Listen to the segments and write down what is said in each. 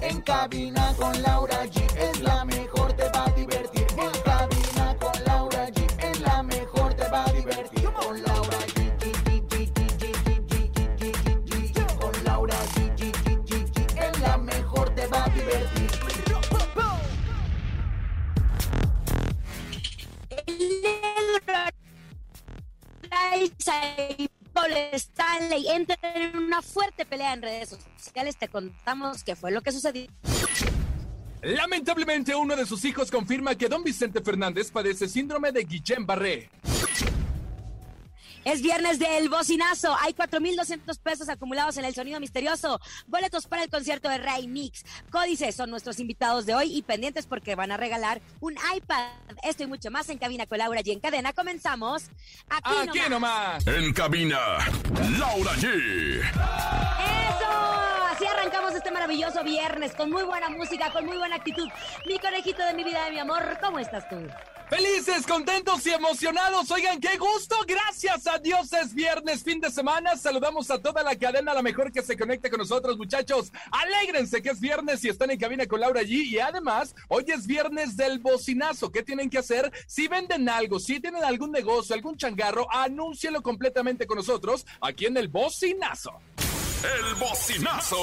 En cabina con Laura G es la mejor, te va a divertir. En cabina con Laura G es la mejor, te va a divertir. Con Laura G. Con Laura G. Es la mejor, te va a divertir. Paul Stanley entran en una fuerte pelea en redes sociales. Te contamos qué fue lo que sucedió. Lamentablemente, uno de sus hijos confirma que don Vicente Fernández padece síndrome de Guillain-Barré. Es viernes del bocinazo. Hay 4.200 pesos acumulados en el sonido misterioso. Boletos para el concierto de Ray Mix. Códices son nuestros invitados de hoy y pendientes porque van a regalar un iPad. Esto y mucho más en Cabina con Laura G. En cadena comenzamos aquí, Aquí nomás. En cabina, Laura G. Arrancamos este maravilloso viernes con muy buena música, con muy buena actitud. Mi conejito de mi vida, de mi amor, ¿cómo estás tú? Felices, contentos y emocionados. Oigan, qué gusto. Gracias a Dios es viernes, fin de semana. Saludamos a toda la cadena, la mejor que se conecte con nosotros, muchachos. Alégrense que es viernes y están en cabina con Laura G. Y además, hoy es viernes del bocinazo. ¿Qué tienen que hacer? Si venden algo, si tienen algún negocio, algún changarro, anúncielo completamente con nosotros aquí en el bocinazo. El bocinazo.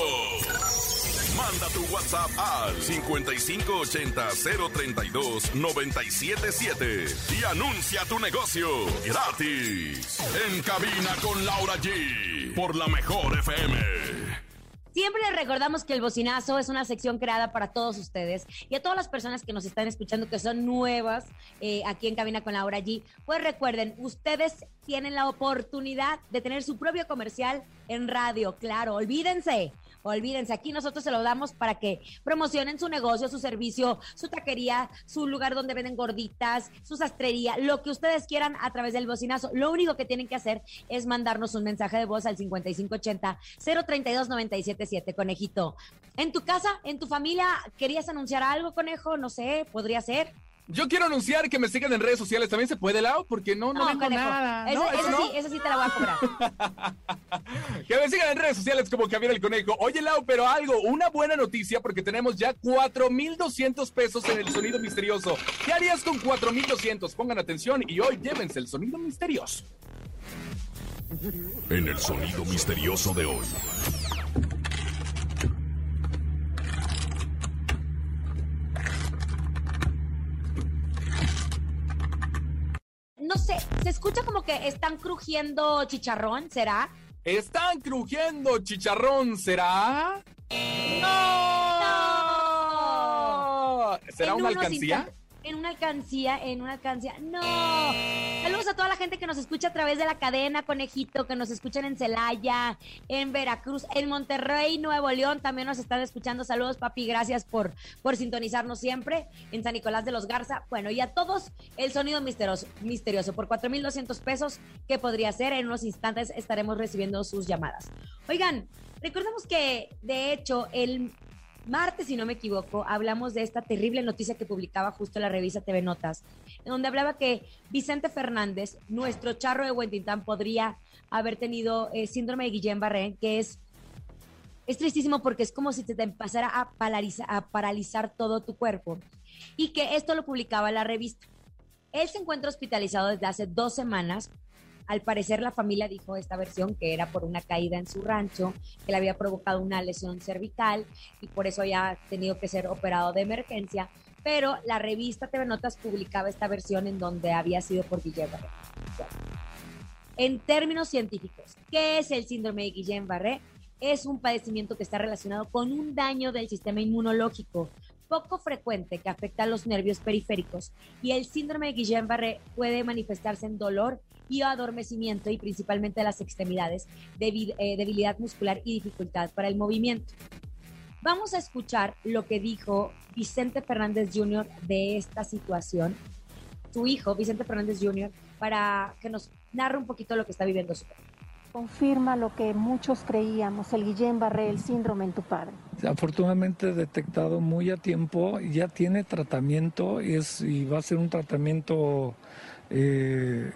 Manda tu WhatsApp al 5580-032-977 y anuncia tu negocio gratis. En cabina con Laura G. Por la mejor FM. Siempre les recordamos que el bocinazo es una sección creada para todos ustedes y a todas las personas que nos están escuchando que son nuevas eh, aquí en Cabina con Laura G. Pues recuerden, ustedes tienen la oportunidad de tener su propio comercial en radio, claro, olvídense. Olvídense, aquí nosotros se lo damos para que promocionen su negocio, su servicio, su taquería, su lugar donde venden gorditas, su sastrería, lo que ustedes quieran a través del bocinazo. Lo único que tienen que hacer es mandarnos un mensaje de voz al 5580-032-977, conejito. En tu casa, en tu familia, ¿querías anunciar algo, conejo? No sé, podría ser. Yo quiero anunciar que me sigan en redes sociales. ¿También se puede, Lau? Porque no, no, digo conejo. nada. Eso, No, eso no. sí, eso sí te la voy a cobrar. Que me sigan en redes sociales como Javier el Conejo. Oye, Lau, pero algo, una buena noticia porque tenemos ya 4,200 pesos en el sonido misterioso. ¿Qué harías con 4,200? Pongan atención y hoy llévense el sonido misterioso. En el sonido misterioso de hoy. No sé, se escucha como que están crujiendo chicharrón, ¿será? ¿Están crujiendo chicharrón? ¿Será? ¡No! ¿Será En una alcancía? En una alcancía, en una alcancía. ¡No! Saludos a toda la gente que nos escucha a través de la cadena Conejito, que nos escuchan en Celaya, en Veracruz, en Monterrey, Nuevo León, también nos están escuchando. Saludos, papi, gracias por, por sintonizarnos siempre. En San Nicolás de los Garza. Bueno, y a todos, el sonido misterioso, misterioso por 4,200 pesos, que podría ser. En unos instantes estaremos recibiendo sus llamadas. Oigan, recordemos que, de hecho, el martes, si no me equivoco, hablamos de esta terrible noticia que publicaba justo la revista TV Notas, en donde hablaba que Vicente Fernández, nuestro charro de Huentintán, podría haber tenido eh, síndrome de Guillain-Barré, que es, es tristísimo porque es como si te, empezara a, a paralizar todo tu cuerpo. Y que esto lo publicaba la revista. Él se encuentra hospitalizado desde hace dos semanas. Al parecer la familia dijo esta versión que era por una caída en su rancho, que le había provocado una lesión cervical y por eso había tenido que ser operado de emergencia. Pero la revista TV Notas publicaba esta versión en donde había sido por Guillain-Barré. En términos científicos, ¿qué es el síndrome de Guillain-Barré? Es un padecimiento que está relacionado con un daño del sistema inmunológico poco frecuente que afecta a los nervios periféricos y el síndrome de Guillain-Barré puede manifestarse en dolor y adormecimiento y principalmente las extremidades, eh, debilidad muscular y dificultad para el movimiento. Vamos a escuchar lo que dijo Vicente Fernández Jr. de esta situación, su hijo, Vicente Fernández Jr., para que nos narre un poquito lo que está viviendo su padre. Confirma lo que muchos creíamos, el Guillain-Barré, el síndrome en tu padre. Afortunadamente detectado muy a tiempo, ya tiene tratamiento y, es, y va a ser un tratamiento, eh,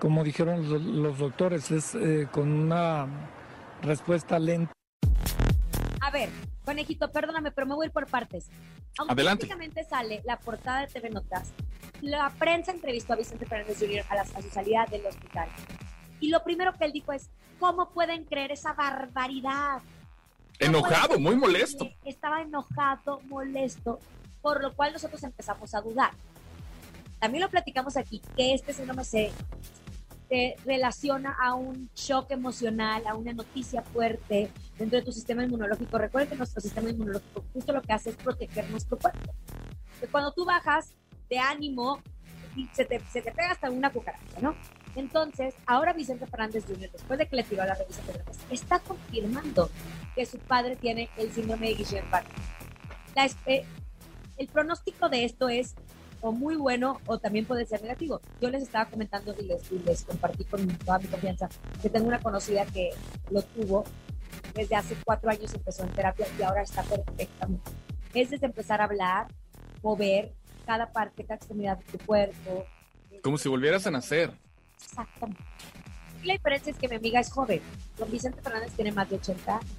como dijeron los, los doctores, es eh, con una respuesta lenta. A ver, conejito, perdóname, pero me voy a ir por partes. Adelante. Automáticamente sale la portada de TV Notas. La prensa entrevistó a Vicente Fernández Jr. A, la- a su salida del hospital. Y lo primero que él dijo es, ¿cómo pueden creer esa barbaridad? No Enojado, muy molesto. Estaba enojado, molesto, por lo cual nosotros empezamos a dudar. También lo platicamos aquí, que este síndrome se, se relaciona a un shock emocional, a una noticia fuerte dentro de tu sistema inmunológico. Recuerden que nuestro sistema inmunológico justo lo que hace es proteger nuestro cuerpo. Que cuando tú bajas de ánimo, se te, se te pega hasta una cucaracha, ¿no? Entonces, ahora Vicente Fernández Jr., después de que le tiró a la revista Fernández, está confirmando que su padre tiene el síndrome de Guillain-Barré. Eh, el pronóstico de esto es o muy bueno o también puede ser negativo. Yo les estaba comentando y les, y les compartí con toda mi confianza que tengo una conocida que lo tuvo desde hace cuatro años, empezó en terapia y ahora está perfectamente. Es desde empezar a hablar, mover cada parte, cada extremidad de tu cuerpo. Como si volvieras a nacer. Exactamente. Y la diferencia es que mi amiga es joven. Don Vicente Fernández tiene más de 80 años.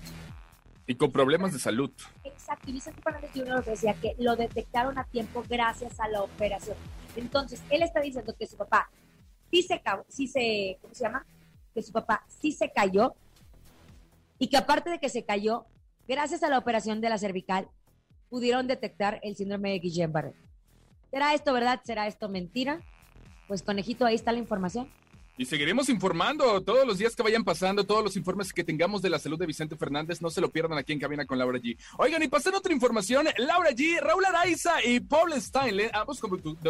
Y con problemas de salud. Exacto, y Vicente Fernández Jr. decía que lo detectaron a tiempo gracias a la operación. Entonces, él está diciendo que su papá sí se, ca- sí se, ¿cómo se llama? Que su papá sí se cayó y que aparte de que se cayó, gracias a la operación de la cervical, pudieron detectar el síndrome de Guillain-Barré. ¿Será esto verdad? ¿Será esto mentira? Pues conejito, ahí está la información. Y seguiremos informando todos los días que vayan pasando, todos los informes que tengamos de la salud de Vicente Fernández, no se lo pierdan aquí en Cabina con Laura G. Oigan, y pasando otra información, Laura G, Raúl Araiza y Paul Steinle, ambos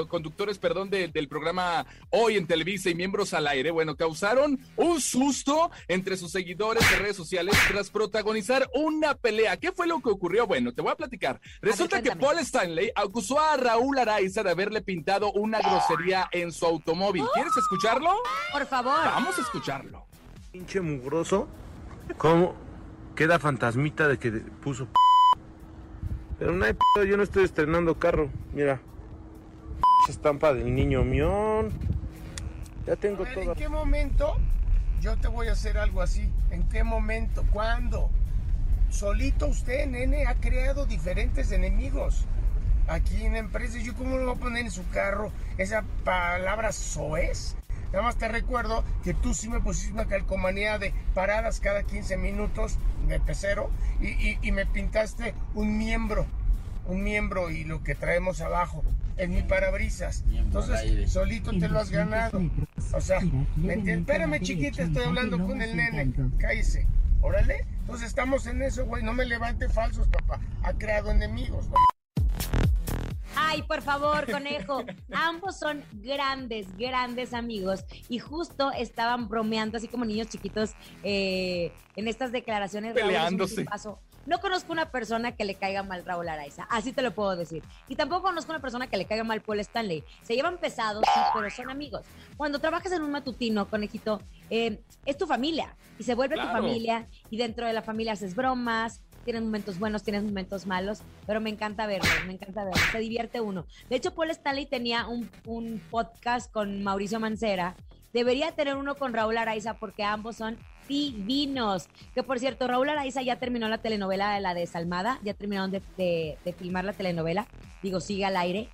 conductores, perdón, de- del programa Hoy en Televisa y miembros al aire, bueno, causaron un susto entre sus seguidores de redes sociales tras protagonizar una pelea. ¿Qué fue lo que ocurrió? Bueno, te voy a platicar. Resulta que. Paul Stanley acusó a Raúl Araiza de haberle pintado una grosería en su automóvil. ¿Quieres escucharlo? Por favor. Vamos a escucharlo. pinche mugroso, ¿cómo queda fantasmita de que puso p-? Pero no hay p yo no estoy estrenando carro, mira. p- estampa del niño mión. Ya tengo ver, todo. ¿En qué momento yo te voy a hacer algo así? ¿En qué momento? ¿Cuándo? Solito usted, nene, ha creado diferentes enemigos. Aquí en la empresa, ¿yo cómo le voy a poner en su carro esa palabra soez? Nada más te recuerdo que tú sí me pusiste una calcomanía de paradas cada 15 minutos de pecero y, y- y me pintaste un miembro, un miembro y lo que traemos abajo en mi parabrisas. Entonces, solito te lo has ganado. O sea, ¿me entiendes? Espérame, chiquita, estoy hablando con el nene. Cállese. Órale. Entonces estamos en eso, güey. No me levante falsos, papá. Ha creado enemigos, ¿no? Ay, por favor, conejo. Ambos son grandes, grandes amigos y justo estaban bromeando así como niños chiquitos eh, en estas declaraciones. Raúl Peleándose. tipazo. No conozco una persona que le caiga mal Raúl Araiza, así te lo puedo decir. Y tampoco conozco una persona que le caiga mal Paul Stanley. Se llevan pesados, sí, pero son amigos. Cuando trabajas en un matutino, conejito, eh, es tu familia y se vuelve tu Claro. familia y dentro de la familia haces bromas, tienes momentos buenos, tienes momentos malos, pero me encanta verlo, me encanta verlo, se divierte uno. De hecho, Paul Stanley tenía un, un podcast con Mauricio Mancera, debería tener uno con Raúl Araiza porque ambos son divinos. Que por cierto, Raúl Araiza ya terminó la telenovela de la desalmada, ya terminaron de, de- de filmar la telenovela, digo, sigue al aire.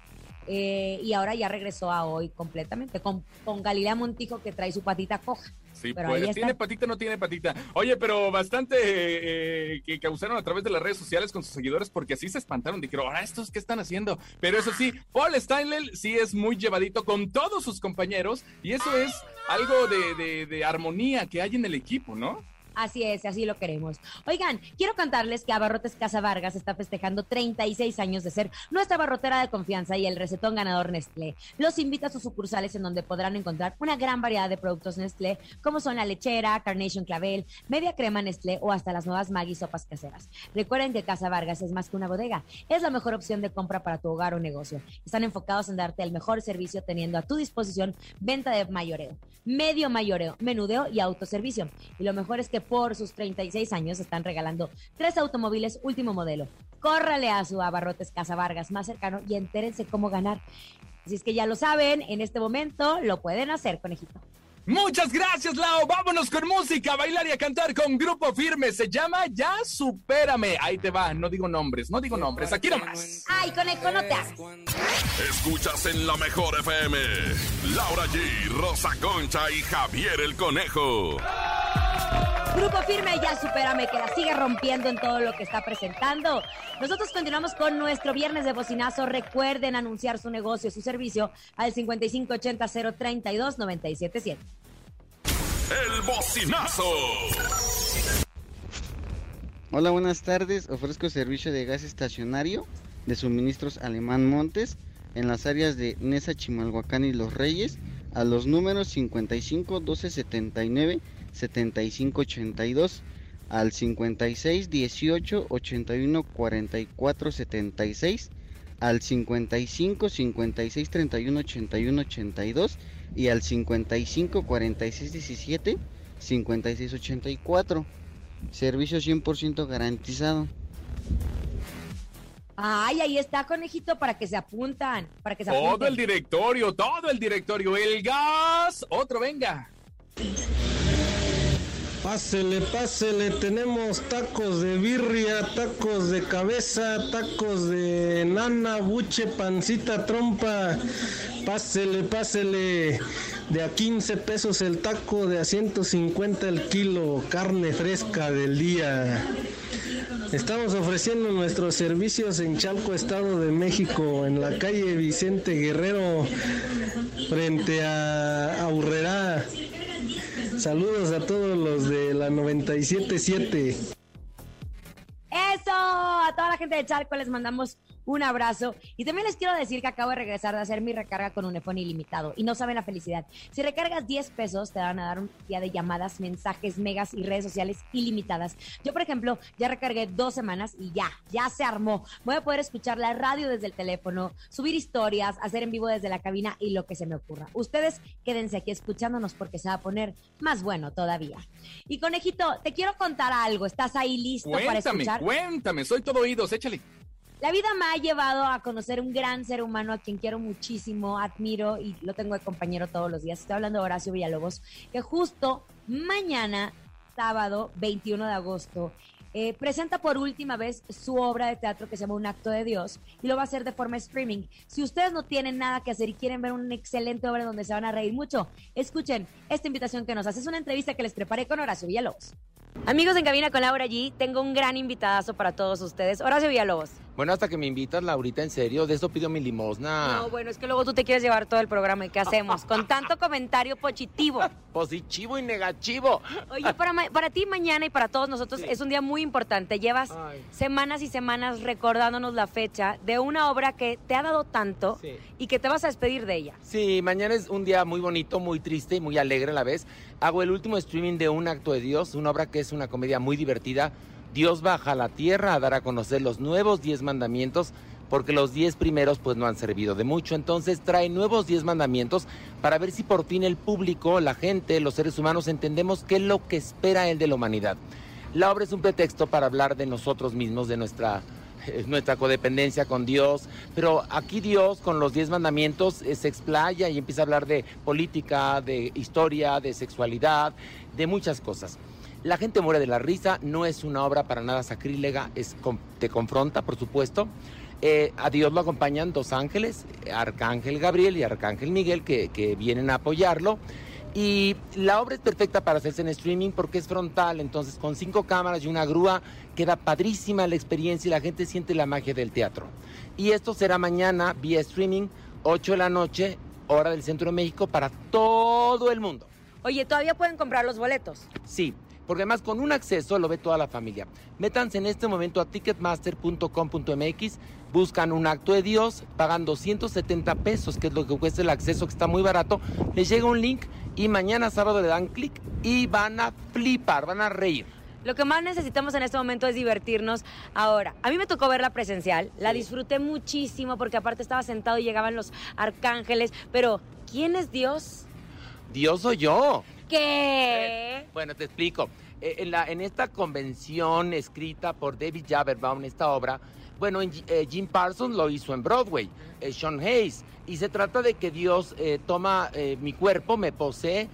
eh, y ahora ya regresó a hoy completamente con, con Galilea Montijo que trae su patita coja. Sí, Pero pues, tiene patita, no tiene patita. Oye, pero bastante eh, eh, que causaron a través de las redes sociales con sus seguidores porque así se espantaron. Dijeron, ahora estos qué están haciendo. Pero eso sí, Paul Steinle sí es muy llevadito con todos sus compañeros y eso es algo de, de- de armonía que hay en el equipo, ¿no? Así es, así lo queremos. Oigan, quiero contarles que Abarrotes Casa Vargas está festejando 36 años de ser nuestra barrotera de confianza y el recetón ganador Nestlé. Los invita a sus sucursales en donde podrán encontrar una gran variedad de productos Nestlé, como son la lechera, Carnation Clavel, media crema Nestlé o hasta las nuevas Maggi sopas caseras. Recuerden que Casa Vargas es más que una bodega, es la mejor opción de compra para tu hogar o negocio. Están enfocados en darte el mejor servicio teniendo a tu disposición venta de mayoreo, medio mayoreo, menudeo y autoservicio. Y lo mejor es que por sus 36 años están regalando tres automóviles último modelo. Córrale a su Abarrotes Casa Vargas más cercano y entérense cómo ganar. Así es que ya lo saben, en este momento lo pueden hacer, conejito. Muchas gracias, Lau. Vámonos con música, a bailar y a cantar con Grupo Firme. Se llama Ya Supérame. Ahí te va, no digo nombres, no digo nombres. Aquí nomás. Ay, conejo, no te hagas. Escuchas en la mejor FM. Laura G, Rosa Concha y Javier el Conejo. Grupo Firme, ya supérame, que la sigue rompiendo en todo lo que está presentando. Nosotros continuamos con nuestro viernes de bocinazo. Recuerden anunciar su negocio, su servicio al 5580 032 977. El bocinazo. Hola, buenas tardes. Ofrezco servicio de gas estacionario de suministros Alemán Montes en las áreas de Nesa, Chimalhuacán y Los Reyes a los números 55 12 79 75 82 al 56 18 81 44 76 al 55 56 31 81 82 y al 55 46 17 56 84. Servicio 100% garantizado. Ay, ahí está, conejito, para que se apuntan, para que se Todo apunten. el directorio, todo el directorio. El gas. Otro, venga. Pásele, pásele, tenemos tacos de birria, tacos de cabeza, tacos de nana, buche, pancita, trompa. Pásele, pásele. De a 15 pesos el taco, de a 150 el kilo, carne fresca del día. Estamos ofreciendo nuestros servicios en Chalco, Estado de México, en la calle Vicente Guerrero, frente a Aurrerá. Saludos a todos los de la 977. Eso, a toda la gente de Chalco les mandamos un abrazo. Y también les quiero decir que acabo de regresar de hacer mi recarga con un iPhone ilimitado. Y no saben la felicidad. Si recargas 10 pesos, te van a dar un día de llamadas, mensajes, megas y redes sociales ilimitadas. Yo, por ejemplo, ya recargué dos semanas y ya, ya se armó. Voy a poder escuchar la radio desde el teléfono, subir historias, hacer en vivo desde la cabina y lo que se me ocurra. Ustedes quédense aquí escuchándonos porque se va a poner más bueno todavía. Y conejito, te quiero contar algo. ¿Estás ahí listo para Cuéntame, escuchar? cuéntame. Soy todo oídos, échale. La vida me ha llevado a conocer un gran ser humano a quien quiero muchísimo, admiro y lo tengo de compañero todos los días. Estoy hablando de Horacio Villalobos, que justo mañana, sábado 21 de agosto, eh, presenta por última vez su obra de teatro que se llama Un acto de Dios y lo va a hacer de forma streaming. Si ustedes no tienen nada que hacer y quieren ver una excelente obra donde se van a reír mucho, escuchen esta invitación que nos hace. Es una entrevista que les preparé con Horacio Villalobos. Amigos en cabina con Laura G, tengo un gran invitadazo para todos ustedes. Horacio Villalobos. Bueno, hasta que me invitas, Laurita, en serio, de eso pido mi limosna. No, bueno, es que luego tú te quieres llevar todo el programa y ¿qué hacemos? Con tanto comentario positivo. Positivo y negativo. Oye, para, para ti mañana y para todos nosotros es un día muy importante. Llevas semanas y semanas recordándonos la fecha de una obra que te ha dado tanto y que te vas a despedir de ella. Sí, mañana es un día muy bonito, muy triste y muy alegre a la vez. Hago el último streaming de Un Acto de Dios, una obra que es una comedia muy divertida. Dios baja a la tierra a dar a conocer los nuevos diez mandamientos, porque los diez primeros pues no han servido de mucho. Entonces trae nuevos diez mandamientos para ver si por fin el público, la gente, los seres humanos entendemos qué es lo que espera Él de la humanidad. La obra es un pretexto para hablar de nosotros mismos, de nuestra eh, nuestra codependencia con Dios, pero aquí Dios con los diez mandamientos eh, se explaya y empieza a hablar de política, de historia, de sexualidad, de muchas cosas. La gente muere de la risa, no es una obra para nada sacrílega, es, te confronta, por supuesto. Eh, a Dios lo acompañan dos ángeles, Arcángel Gabriel y Arcángel Miguel, que, que vienen a apoyarlo. Y la obra es perfecta para hacerse en streaming porque es frontal, entonces con cinco cámaras y una grúa queda padrísima la experiencia y la gente siente la magia del teatro. Y esto será mañana vía streaming, 8 de la noche, hora del centro de México, para todo el mundo. Oye, ¿todavía pueden comprar los boletos? Sí, porque además con un acceso lo ve toda la familia. Métanse en este momento a ticketmaster.com.mx, buscan un acto de Dios, pagan 270 pesos, que es lo que cuesta el acceso, que está muy barato, les llega un link y mañana sábado le dan clic y van a flipar, van a reír. Lo que más necesitamos en este momento es divertirnos. Ahora, a mí me tocó verla presencial, la disfruté muchísimo porque aparte estaba sentado y llegaban los arcángeles, pero ¿quién es Dios? Dios soy yo. ¿Qué? Bueno, te explico. Eh, En, la, en esta convención escrita por David Jaberbaum, esta obra, bueno, en- eh, Jim Parsons lo hizo en Broadway, eh, Sean Hayes, y se trata de que Dios eh, toma eh, mi cuerpo, me posee,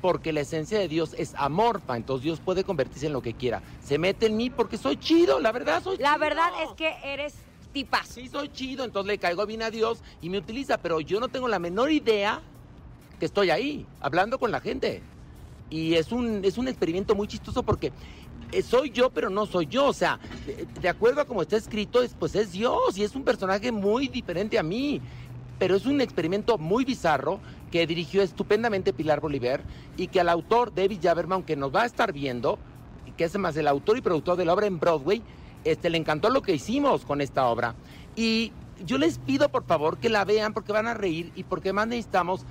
porque la esencia de Dios es amorfa, entonces Dios puede convertirse en lo que quiera. Se mete en mí porque soy chido, la verdad soy La chido. verdad es que eres tipazo. Sí, soy chido, entonces le caigo bien a Dios y me utiliza, pero yo no tengo la menor idea que estoy ahí, hablando con la gente. Y es un, es un experimento muy chistoso porque eh, soy yo, pero no soy yo. O sea, de, acuerdo a como está escrito, es, pues es Dios y es un personaje muy diferente a mí. Pero es un experimento muy bizarro que dirigió estupendamente Pilar Bolívar y que al autor David Jaberman, que nos va a estar viendo, que es más el autor y productor de la obra en Broadway, este, le encantó lo que hicimos con esta obra. Y yo les pido por favor que la vean porque van a reír y porque más necesitamos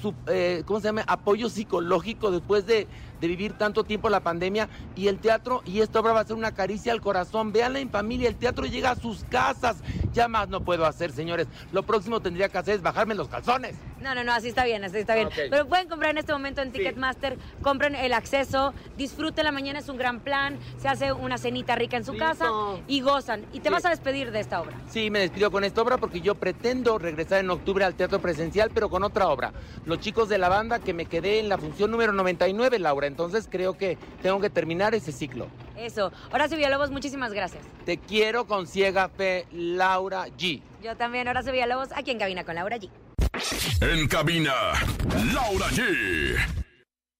su- eh, ¿cómo se llama? apoyo psicológico después de, de vivir tanto tiempo la pandemia y el teatro y esta obra va a ser una caricia al corazón. Véanla en familia, el teatro llega a sus casas. Ya más no puedo hacer, señores. Lo próximo tendría que hacer es bajarme los calzones. No, no, no, así está bien, así está bien. Ok. Pero pueden comprar en este momento en Ticketmaster, compren el acceso, disfruten la mañana, es un gran plan, se hace una cenita rica en su Listo. casa y gozan. Y te Sí. vas a despedir de esta obra. Sí, me despido con esta obra porque yo pretendo regresar en octubre al teatro presencial, pero con otra obra. Los chicos de la banda que me quedé en la función número 99, Laura. Entonces creo que tengo que terminar ese ciclo. Eso. Horacio Villalobos, muchísimas gracias. Te quiero con ciega fe, Laura G. Yo también, Horacio Villalobos, aquí en Cabina con Laura G. En cabina, Laura G.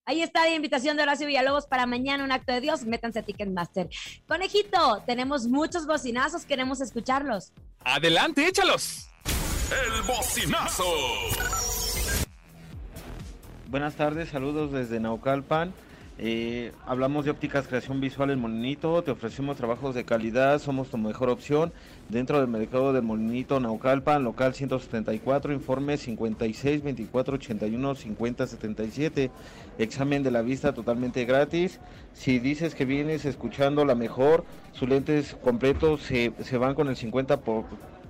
Ahí está la invitación de Horacio Villalobos para mañana, un acto de Dios. Métanse a Ticketmaster. Conejito, tenemos muchos bocinazos, queremos escucharlos. Adelante, échalos. El bocinazo. Buenas tardes, saludos desde Naucalpan. Eh, hablamos de ópticas creación visual en Molinito, te ofrecemos trabajos de calidad, somos tu mejor opción dentro del mercado del Molinito Naucalpan, local 174, informe 56 24 81 50 77, examen de la vista totalmente gratis. Si dices que vienes escuchando la mejor, sus lentes completos se, se van con el 50 por,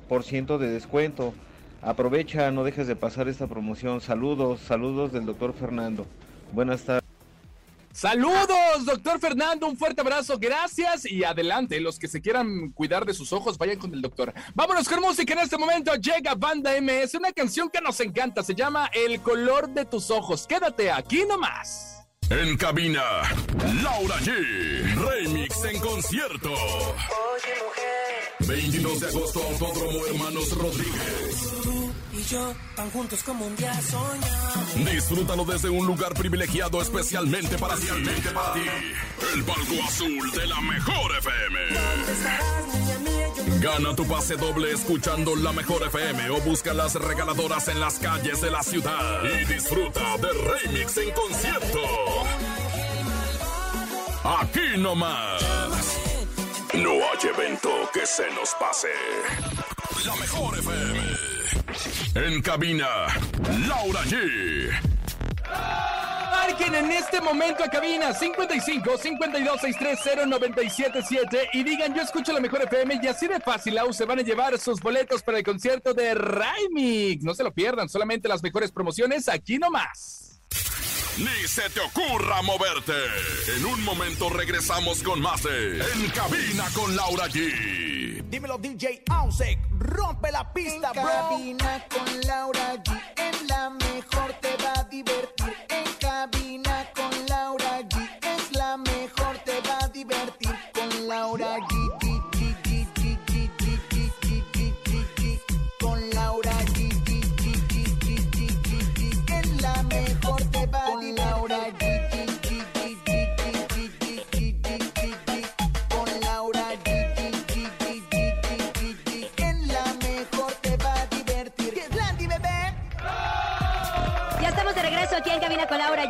por ciento de descuento. Aprovecha, no dejes de pasar esta promoción. Saludos, saludos del doctor Fernando. Buenas tardes. Saludos, doctor Fernando, un fuerte abrazo, gracias y adelante, los que se quieran cuidar de sus ojos, vayan con el doctor. Vámonos con música en este momento, llega Banda MS, una canción que nos encanta, se llama El color de tus ojos, quédate aquí nomás. En cabina, Laura G. Remix en concierto. 22 de agosto, Autódromo Hermanos Rodríguez. Y yo tan juntos como un día soñamos. Disfrútalo desde un lugar privilegiado especialmente para ti. para ti. El palco azul de la mejor FM. Gana tu pase doble escuchando la mejor FM o busca las regaladoras en las calles de la ciudad. Y disfruta de Remix en concierto. Aquí nomás. No hay evento que se nos pase. La mejor FM. En cabina, Laura G. Marquen en este momento a cabina 55 52 630 977 y digan yo escucho la mejor FM y así de fácil Lau, se van a llevar sus boletos para el concierto de Raimix. No se lo pierdan, solamente las mejores promociones aquí nomás. Ni se te ocurra moverte. En un momento regresamos con más de En cabina con Laura G. Dímelo DJ Ausek, rompe la pista, En bro. cabina con Laura G. En la mejor te va a divertir.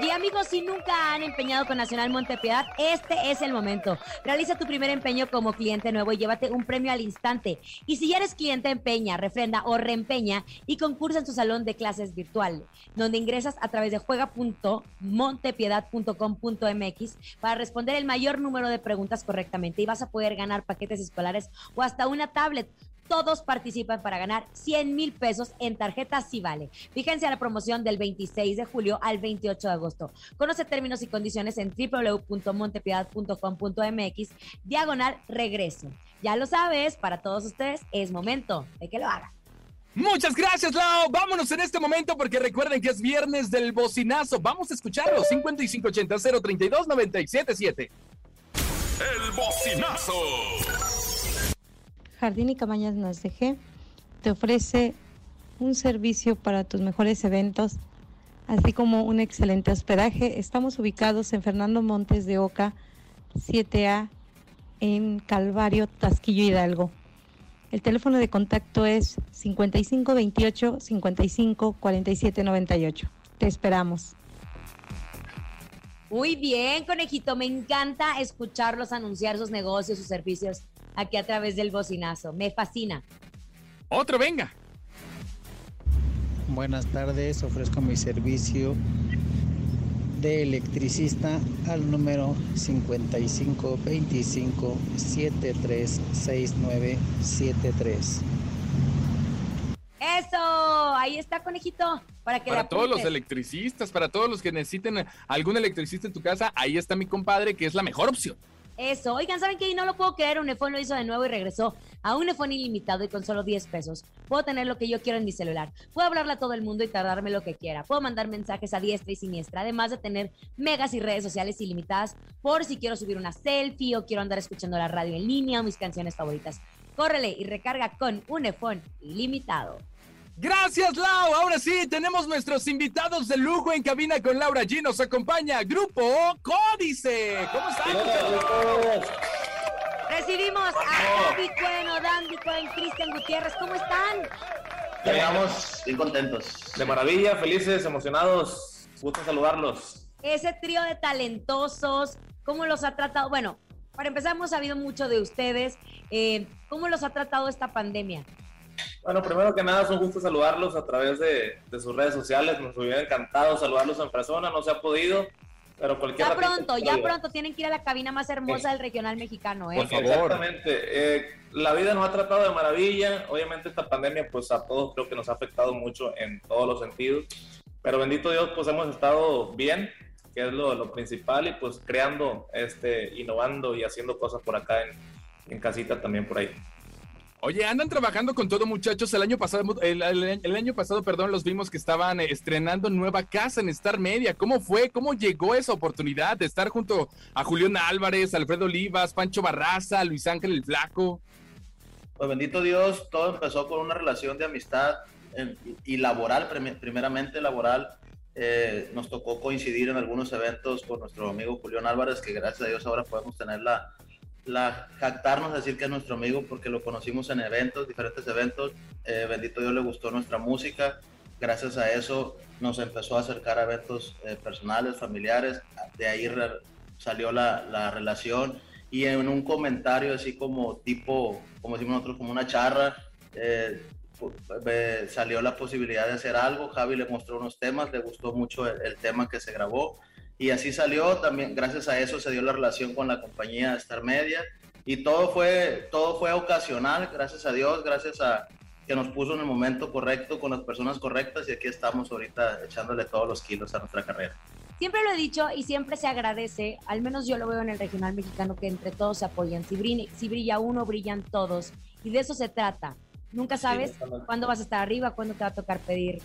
G. Amigos, si nunca han empeñado con Nacional Montepiedad, este es el momento. Realiza tu primer empeño como cliente nuevo y llévate un premio al instante. Y si ya eres cliente empeña, refrenda o reempeña y concursa en tu salón de clases virtual, donde ingresas a través de juega.montepiedad.com.mx para responder el mayor número de preguntas correctamente y vas a poder ganar paquetes escolares o hasta una tablet. Todos participan para ganar 100 mil pesos en tarjetas Si Vale. Fíjense a la promoción del 26 de julio al 28 de agosto. Conoce términos y condiciones en www.montepiedad.com.mx diagonal regreso. Ya lo sabes, para todos ustedes es momento de que lo hagan. Muchas gracias, Lau. Vámonos en este momento porque recuerden que es viernes del bocinazo. Vamos a escucharlo. 5580-032-977. El bocinazo. Jardín y Cabañas Nasdg te ofrece un servicio para tus mejores eventos, así como un excelente hospedaje. Estamos ubicados en Fernando Montes de Oca, 7A, en Calvario, Tasquillo Hidalgo. El teléfono de contacto es 5528 55 47 98. Te esperamos. Muy bien, conejito. Me encanta escucharlos anunciar sus negocios, sus servicios aquí a través del bocinazo. Me fascina. Otro, venga. Buenas tardes, ofrezco mi servicio de electricista al número 5525 736973. Eso, ahí está, conejito. Para que Para todos los electricistas, para todos los que necesiten algún electricista en tu casa, ahí está mi compadre, que es la mejor opción. Eso, oigan, ¿saben qué? Y no lo puedo creer, Unifón lo hizo de nuevo y regresó a Unifón ilimitado y con solo 10 pesos. Puedo tener lo que yo quiero en mi celular. Puedo hablarle a todo el mundo y tardarme lo que quiera. Puedo mandar mensajes a diestra y siniestra, además de tener megas y redes sociales ilimitadas por si quiero subir una selfie o quiero andar escuchando la radio en línea o mis canciones favoritas. Córrele y recarga con Unifón ilimitado. Gracias, Lau. Ahora sí, tenemos nuestros invitados de lujo en cabina con Laura G. Nos acompaña Grupo Códice. ¿Cómo están? Recibimos a David Bueno, Dandy Cohen, Cristian Gutiérrez. ¿Cómo están? Llegamos bien contentos. De maravilla, felices, emocionados. Gusto saludarlos. Ese trío de talentosos, ¿cómo los ha tratado? Bueno, para empezar, hemos sabido mucho de ustedes. Eh, ¿Cómo los ha tratado esta pandemia? Bueno, primero que nada, es un gusto saludarlos a través de, de sus redes sociales. Nos hubiera encantado saludarlos en persona, no se ha podido, pero cualquier Ya pronto, ya pronto tienen que ir a la cabina más hermosa del regional mexicano, ¿eh? Exactamente. Eh, la vida nos ha tratado de maravilla. Obviamente esta pandemia, pues a todos creo que nos ha afectado mucho en todos los sentidos. Pero bendito Dios, pues hemos estado bien, que es lo, lo principal, y pues creando, este, innovando y haciendo cosas por acá en, en casita también por ahí. Oye, andan trabajando con todo, muchachos. El año pasado, el, el- el año pasado, perdón, los vimos que estaban eh, estrenando nueva casa en Star Media. ¿Cómo fue? ¿Cómo llegó esa oportunidad de estar junto a Julián Álvarez, Alfredo Olivas, Pancho Barraza, Luis Ángel el Flaco? Pues bendito Dios, todo empezó con una relación de amistad y laboral, prim- primeramente laboral. Eh, nos tocó coincidir en algunos eventos con nuestro amigo Julián Álvarez, que gracias a Dios ahora podemos tener la, la jactarnos, decir que es nuestro amigo porque lo conocimos en eventos, diferentes eventos. Eh, bendito Dios le gustó nuestra música. Gracias a eso nos empezó a acercar a eventos eh, personales, familiares. De ahí salió la, la relación y en un comentario así como tipo, como decimos nosotros, como una charra, eh, salió la posibilidad de hacer algo. Javi le mostró unos temas, le gustó mucho el tema que se grabó y así salió. También gracias a eso se dio la relación con la compañía Star Media y todo fue, todo fue ocasional, gracias a Dios, gracias a que nos puso en el momento correcto con las personas correctas y aquí estamos ahorita echándole todos los kilos a nuestra carrera. Siempre lo he dicho y siempre se agradece, al menos yo lo veo en el regional mexicano, que entre todos se apoyan. Si brilla, si brilla uno, brillan todos. Y de eso se trata. Nunca sabes totalmente. cuándo vas a estar arriba, cuándo te va a tocar pedir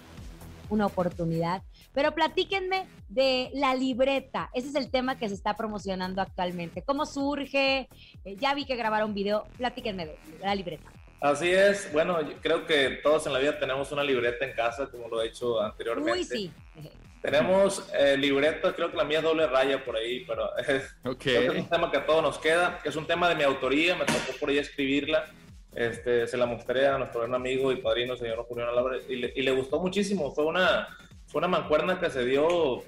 una oportunidad. Pero platíquenme de la libreta. Ese es el tema que se está promocionando actualmente. ¿Cómo surge? Eh, ya vi que grabaron un video. Platíquenme de la libreta. Así es, bueno, yo creo que todos en la vida tenemos una libreta en casa, como lo he hecho anteriormente. Uy, sí. Tenemos eh, libreta, creo que la mía es doble raya por ahí, pero creo que es un tema que a todos nos queda. Es un tema de mi autoría, me tocó por ahí escribirla. Este, se la mostré a nuestro buen amigo y padrino, señor Julián Álvarez, y le, y le gustó muchísimo. Fue una, fue una mancuerna que se dio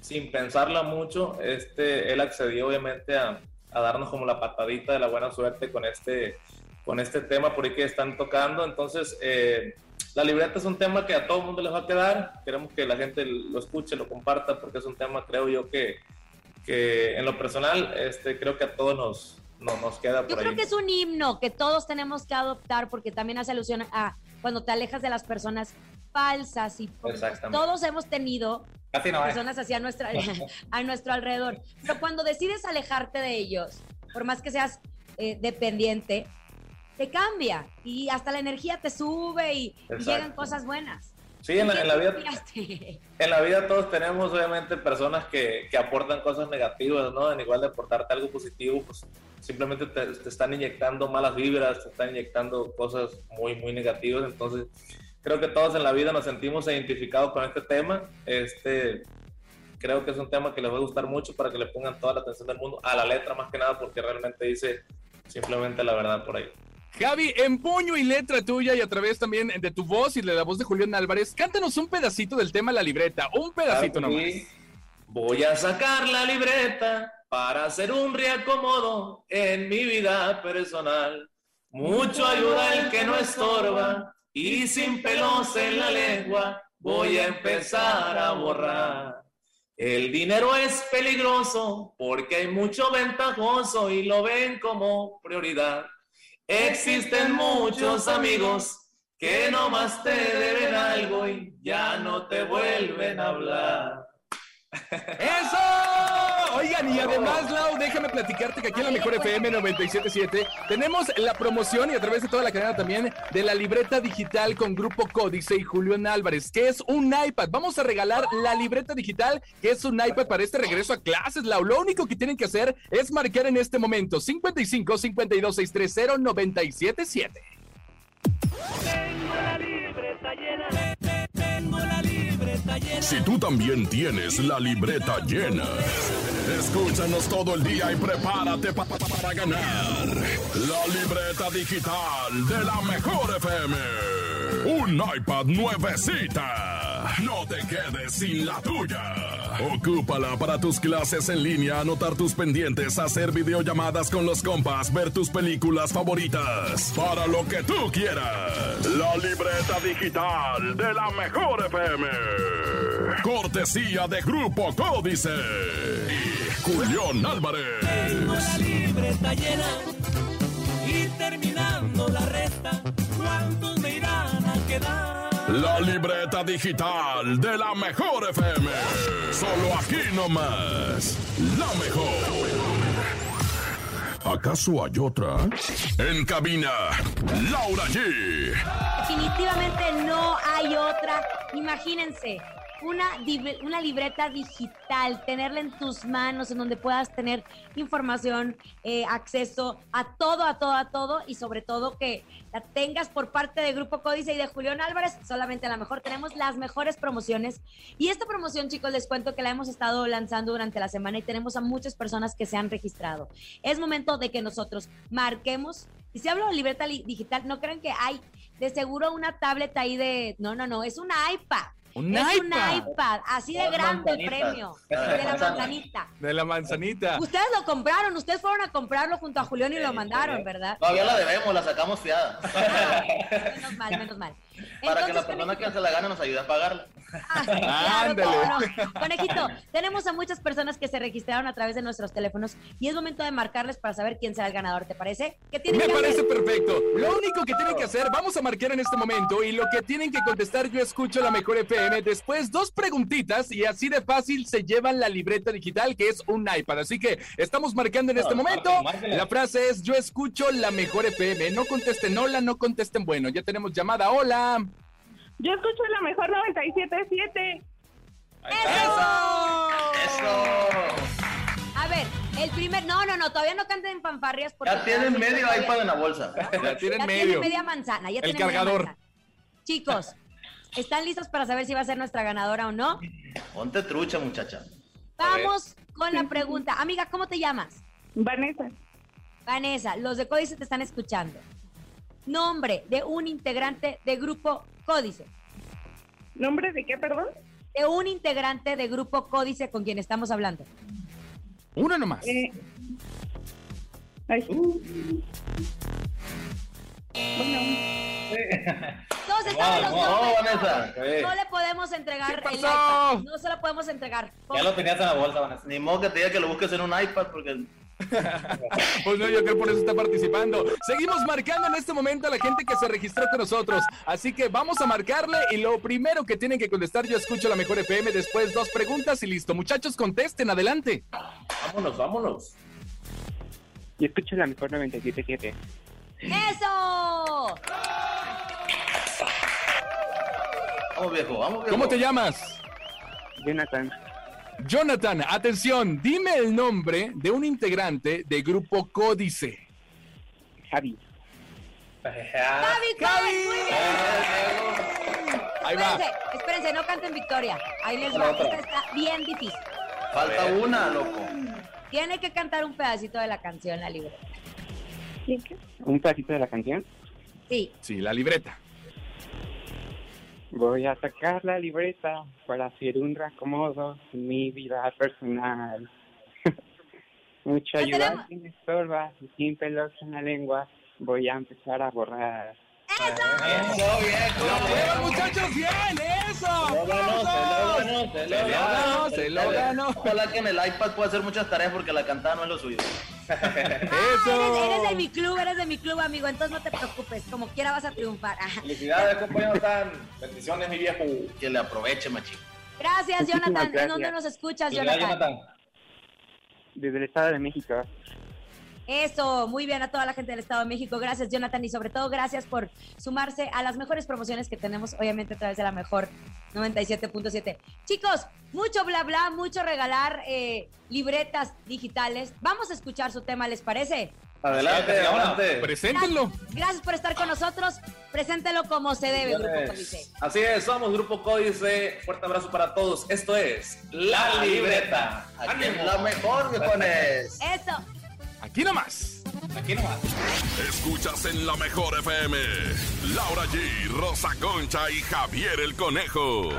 sin pensarla mucho. Este, él accedió obviamente a, a darnos como la patadita de la buena suerte con este, con este tema por ahí que están tocando. Entonces, eh, la libreta es un tema que a todo el mundo les va a quedar. Queremos que la gente lo escuche, lo comparta, porque es un tema, creo yo, que, que en lo personal, este, creo que a todos nos, nos, nos queda por Yo ahí. creo que es un himno que todos tenemos que adoptar porque también hace alusión a cuando te alejas de las personas falsas y todos hemos tenido Casi no hay. personas así a, nuestra, a nuestro alrededor. Pero cuando decides alejarte de ellos, por más que seas eh, dependiente, te cambia y hasta la energía te sube y, llegan cosas buenas. Sí, en la, en la vida. En la vida todos tenemos obviamente personas que, que aportan cosas negativas, ¿no? En igual de aportarte algo positivo, pues simplemente te, te están inyectando malas vibras, te están inyectando cosas muy, muy negativas. Entonces, creo que todos en la vida nos sentimos identificados con este tema. Este, creo que es un tema que les va a gustar mucho para que le pongan toda la atención del mundo a la letra más que nada porque realmente dice simplemente la verdad por ahí. Javi, en puño y letra tuya y a través también de tu voz y de la voz de Julián Álvarez, cántanos un pedacito del tema La Libreta, un pedacito nomás. Voy a sacar la libreta para hacer un reacomodo en mi vida personal. Mucho ayuda el que no estorba y sin pelos en la lengua voy a empezar a borrar. El dinero es peligroso porque hay mucho ventajoso y lo ven como prioridad. Existen muchos amigos que nomás te deben algo y ya no te vuelven a hablar. ¡Eso! Oigan, y además, Lau, déjame platicarte que aquí en la Mejor FM 977 tenemos la promoción y a través de toda la cadena también de la libreta digital con Grupo Códice y Julián Álvarez, que es un iPad. Vamos a regalar la libreta digital, que es un iPad para este regreso a clases, Lau. Lo único que tienen que hacer es marcar en este momento 55 52 630 977. Si tú también tienes la libreta llena, escúchanos todo el día y prepárate pa- pa- para ganar. La libreta digital de la mejor FM. Un iPad nuevecita. No te quedes sin la tuya. Ocúpala para tus clases en línea, anotar tus pendientes, hacer videollamadas con los compas, ver tus películas favoritas. Para lo que tú quieras. La libreta digital de la mejor FM. Cortesía de Grupo Códice. Y Julián Álvarez. Tengo la libreta llena y terminando la resta, ¿cuántos me irán? La libreta digital de la mejor FM. Solo aquí nomás. La mejor. ¿Acaso hay otra? En cabina, Laura G. Definitivamente no hay otra. Imagínense, una, una libreta digital, tenerla en tus manos, en donde puedas tener información, eh, acceso a todo, a todo, a todo, y sobre todo que la tengas por parte de Grupo Códice y de Julián Álvarez. Solamente a lo mejor tenemos las mejores promociones. Y esta promoción, chicos, les cuento que la hemos estado lanzando durante la semana y tenemos a muchas personas que se han registrado. Es momento de que nosotros marquemos. Y si hablo de libreta li- digital, no crean que hay de seguro una tablet ahí de. No, no, no, es un iPad. Un es iPad. un iPad, así de grande el premio, Ah, de la manzanita. De la manzanita. Ustedes lo compraron, ustedes fueron a comprarlo junto a Julián y lo mandaron, ¿verdad? Todavía la debemos, la sacamos fiada. Menos mal, menos mal. Para que la persona que se la gane nos ayude a pagarla. Claro, cómo no. Conejito, tenemos a muchas personas que se registraron a través de nuestros teléfonos y es momento de marcarles para saber quién será el ganador, ¿te parece? ¿Qué tienen Me que parece hacer? perfecto. Lo único que tienen que hacer, vamos a marcar en este momento y lo que tienen que contestar, yo escucho la mejor Después, dos preguntitas y así de fácil se llevan la libreta digital que es un iPad. Así que estamos marcando en este No, momento. márquenle. La frase es: Yo escucho la mejor FM. No contesten hola, no contesten bueno. Ya tenemos llamada. Hola. Yo escucho la mejor 97.7. A ver, el primer. No, no, no, todavía no canten fanfarrias porque. Ya tienen medio iPad en la bolsa. Ya tienen Ya medio. tienen media manzana. Ya El tienen media cargador. manzana. Chicos, ¿están listos para saber si va a ser nuestra ganadora o no? Ponte trucha, muchacha. Vamos con la pregunta. Amiga, ¿cómo te llamas? Vanessa. Vanessa, los de Códice te están escuchando. Nombre de un integrante de Grupo Códice. ¿Nombre de qué, perdón? de un integrante de Grupo Códice con quien estamos hablando. Uno nomás. Eh, los No. Vanessa. No le podemos entregar ¿Qué el iPad. No se lo podemos entregar. Ya lo tenías en la bolsa, Vanessa. Ni modo que te diga que lo busques en un iPad porque... Pues no, yo creo por eso está participando. Seguimos marcando en este momento a la gente que se registró con nosotros. Así que vamos a marcarle y lo primero que tienen que contestar, yo escucho la mejor FM, después dos preguntas y listo. Muchachos, contesten, adelante. Vámonos, vámonos. Y escucho la mejor 97.7. ¡Eso! Vamos, viejo, vamos, viejo. ¿Cómo te llamas? Jonathan. Jonathan, atención, dime el nombre de un integrante de Grupo Códice. Javi. ¡Javi, Javi! ¡Muy bien! Ahí va. Espérense, espérense, no canten victoria. Ahí les va. Esta está bien difícil. Falta una, loco. Tiene que cantar un pedacito de la canción, la libreta. Un pedacito de la canción. Sí. Sí, la libreta. Voy a sacar la libreta para hacer un reacomodo en mi vida personal. Mucha ayuda tenemos. sin estorba y sin pelos en la lengua. Voy a empezar a borrar. Eso, viejo. muchachos, bien, eso. Se lo ganó, se lo ganó, se lo ganó. se lo ganó. Ojalá que en el iPad pueda hacer muchas tareas porque la cantada no es lo suyo. Eres, eres de mi club, eres de mi club, amigo. Entonces no te preocupes. Como quiera vas a triunfar. Felicidades, compañero Tan. Bendiciones, mi viejo. Que le aproveche, machín. Gracias, Jonathan. ¿En gracias. dónde nos escuchas, Jonathan? Desde el Estado de México. Eso, muy bien a toda la gente del Estado de México. Gracias, Jonathan, y sobre todo gracias por sumarse a las mejores promociones que tenemos, obviamente, a través de la mejor 97.7. Chicos, mucho bla bla, mucho regalar eh, libretas digitales. Vamos a escuchar su tema, ¿les parece? Adelante, adelante. Preséntenlo. Gracias por estar con nosotros. Preséntelo como se debe, Grupo Códice. Así es, somos Grupo Códice. Fuerte abrazo para todos. Esto es La Libreta. Aquí es la mejor, viejones. Eso. Aquí nomás. Aquí nomás. Escuchas en la mejor FM. Laura G, Rosa Concha y Javier el Conejo.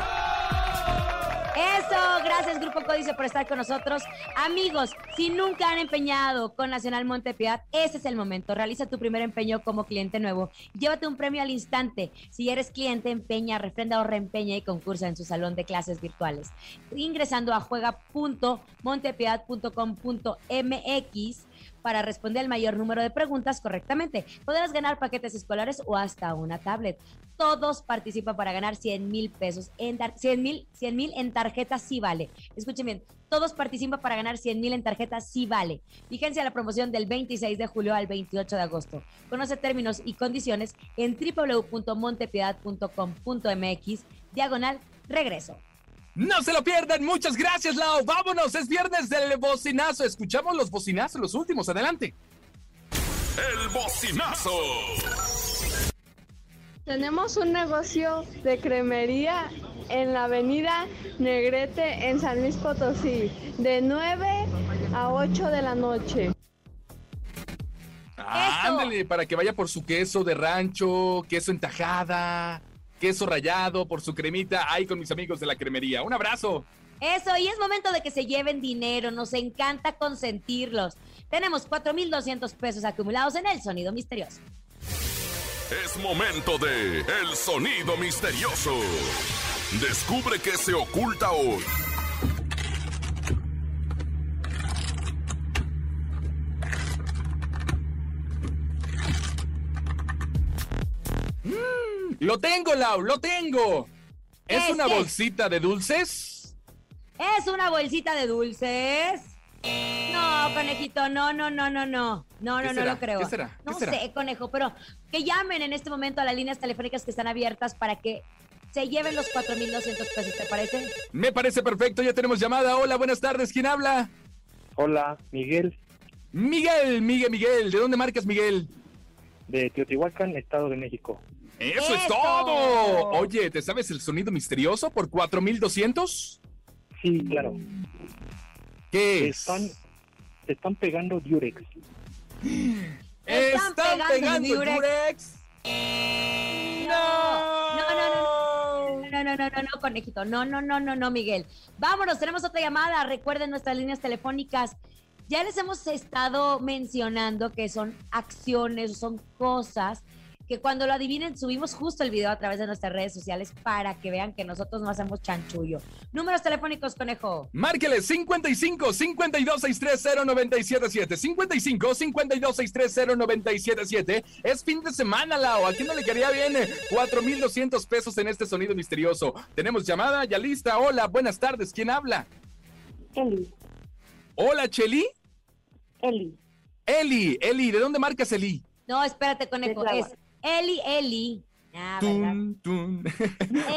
Eso, gracias Grupo Códice por estar con nosotros. Amigos, si nunca han empeñado con Nacional Montepiat, ese es el momento. Realiza tu primer empeño como cliente nuevo. Llévate un premio al instante. Si eres cliente, empeña, refrenda o reempeña y concursa en su salón de clases virtuales. Ingresando a juega.montepiat.com.mx para responder el mayor número de preguntas correctamente. Podrás ganar paquetes escolares o hasta una tablet. Todos participan para ganar 100 mil pesos. En tar- 100 mil 100 mil en tarjeta sí vale. Escuchen bien. Todos participan para ganar 100 mil en tarjeta sí vale. Vigencia la promoción del 26 de julio al 28 de agosto. Conoce términos y condiciones en www.montepiedad.com.mx diagonal regreso. No se lo pierdan. Muchas gracias, Lau. Vámonos. Es viernes del bocinazo. Escuchamos los bocinazos, los últimos. Adelante. El bocinazo. Tenemos un negocio de cremería en la avenida Negrete en San Luis Potosí, de 9 a 8 de la noche. Ándale, para que vaya por su queso de rancho, queso en tajada, queso rallado, por su cremita, ahí con mis amigos de la cremería. Un abrazo. Eso, y es momento de que se lleven dinero, nos encanta consentirlos. Tenemos 4,200 pesos acumulados en el sonido misterioso. Es momento de El Sonido Misterioso. Descubre qué se oculta hoy. Lo tengo, Lau, lo tengo. ¿Es ¿Qué, una qué? bolsita de dulces? ¿Es una bolsita de dulces? No, conejito, no, no, no, no, no. No, ¿Qué no, no lo creo. ¿Qué será? ¿Qué No será? sé, conejo, pero que llamen en este momento a las líneas telefónicas que están abiertas para que se lleven los 4,200 pesos, ¿te parece? Me parece perfecto, ya tenemos llamada. Hola, buenas tardes, ¿quién habla? Hola, Miguel, Miguel, Miguel, Miguel. ¿De dónde marcas, Miguel? de Teotihuacán, Estado de México. ¡Eso, es todo! Oye, ¿te sabes el sonido misterioso por 4200? Sí, claro. ¿Qué Están, están pegando Durex. ¿Están pegando Durex? Durex? No, no, no, no, no, no, no, no, no, no, conejito. No, no, no, no, no, Miguel. Vámonos, tenemos otra llamada. Recuerden nuestras líneas telefónicas. Ya les hemos estado mencionando que son acciones, son cosas que cuando lo adivinen subimos justo el video a través de nuestras redes sociales para que vean que nosotros no hacemos chanchullo. Números telefónicos, conejo. Márqueles 55 52 630 977 55 52 630 977 Es fin de semana, Lao. ¿A quién no le quería bien? 4,200 pesos en este sonido misterioso. Tenemos llamada ya lista. Hola, buenas tardes. ¿Quién habla? Eli. Hola, Cheli. Eli. Eli, Eli, ¿de dónde marcas Eli? No, espérate, conejo. Es Eli, Eli. Ah.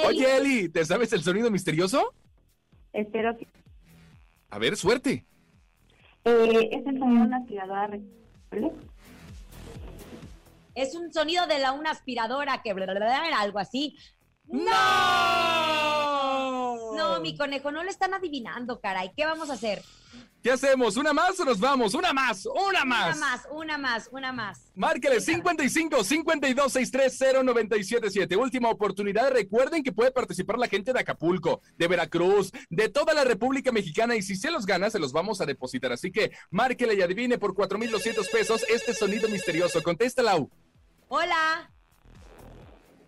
Oye, Eli, ¿te sabes el sonido misterioso? Espero que. A ver, suerte. Eh, es el sonido de una aspiradora. Es un sonido de la una aspiradora que bla, bla, algo así. ¡No! No, mi conejo, no le están adivinando, caray. ¿Qué vamos a hacer? ¿Qué hacemos? ¿Una más o nos vamos? ¡Una más! ¡Una más! Una más, una más, una más. Márquele 55 52 630 977. Última oportunidad. Recuerden que puede participar la gente de Acapulco, de Veracruz, de toda la República Mexicana. Y si se los gana, se los vamos a depositar. Así que márquele y adivine por 4,200 pesos este sonido misterioso. Contesta, Lau. Hola.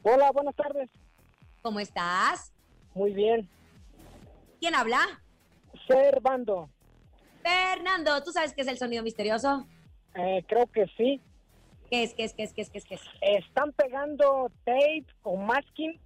Hola, buenas tardes. ¿Cómo estás? Muy bien. ¿Quién habla? Servando. Fernando, ¿tú sabes qué es el sonido misterioso? Eh, creo que sí. ¿Qué es, qué es, qué es, qué es, qué es? qué es? Están pegando tape o masking.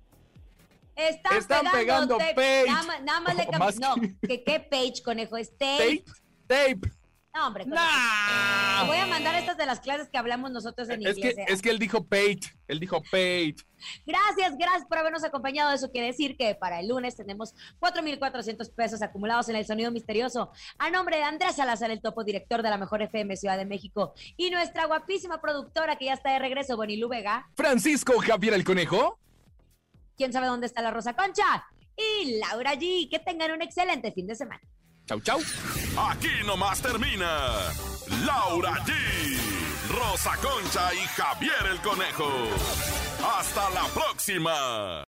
Están, Están pegando tape. page Nada, más- nada más le o cambiamos. No. ¿qué, ¿qué page, conejo? Es tape. Tape. Tape. No, hombre. Te voy a mandar estas de las clases que hablamos nosotros en Es inglés. que, ¿eh? es que él dijo Pate. Él dijo Pate. Gracias, gracias por habernos acompañado. Eso quiere decir que para el lunes tenemos 4,400 pesos acumulados en el sonido misterioso. A nombre de Andrés Salazar, el topo director de la Mejor FM Ciudad de México, y nuestra guapísima productora que ya está de regreso, Bonilú Vega. Francisco Javier el Conejo. ¿Quién sabe dónde está la Rosa Concha? Y Laura G. Que tengan un excelente fin de semana. Chau, chau. Aquí nomás termina Laura G, Rosa Concha y Javier el Conejo. Hasta la próxima.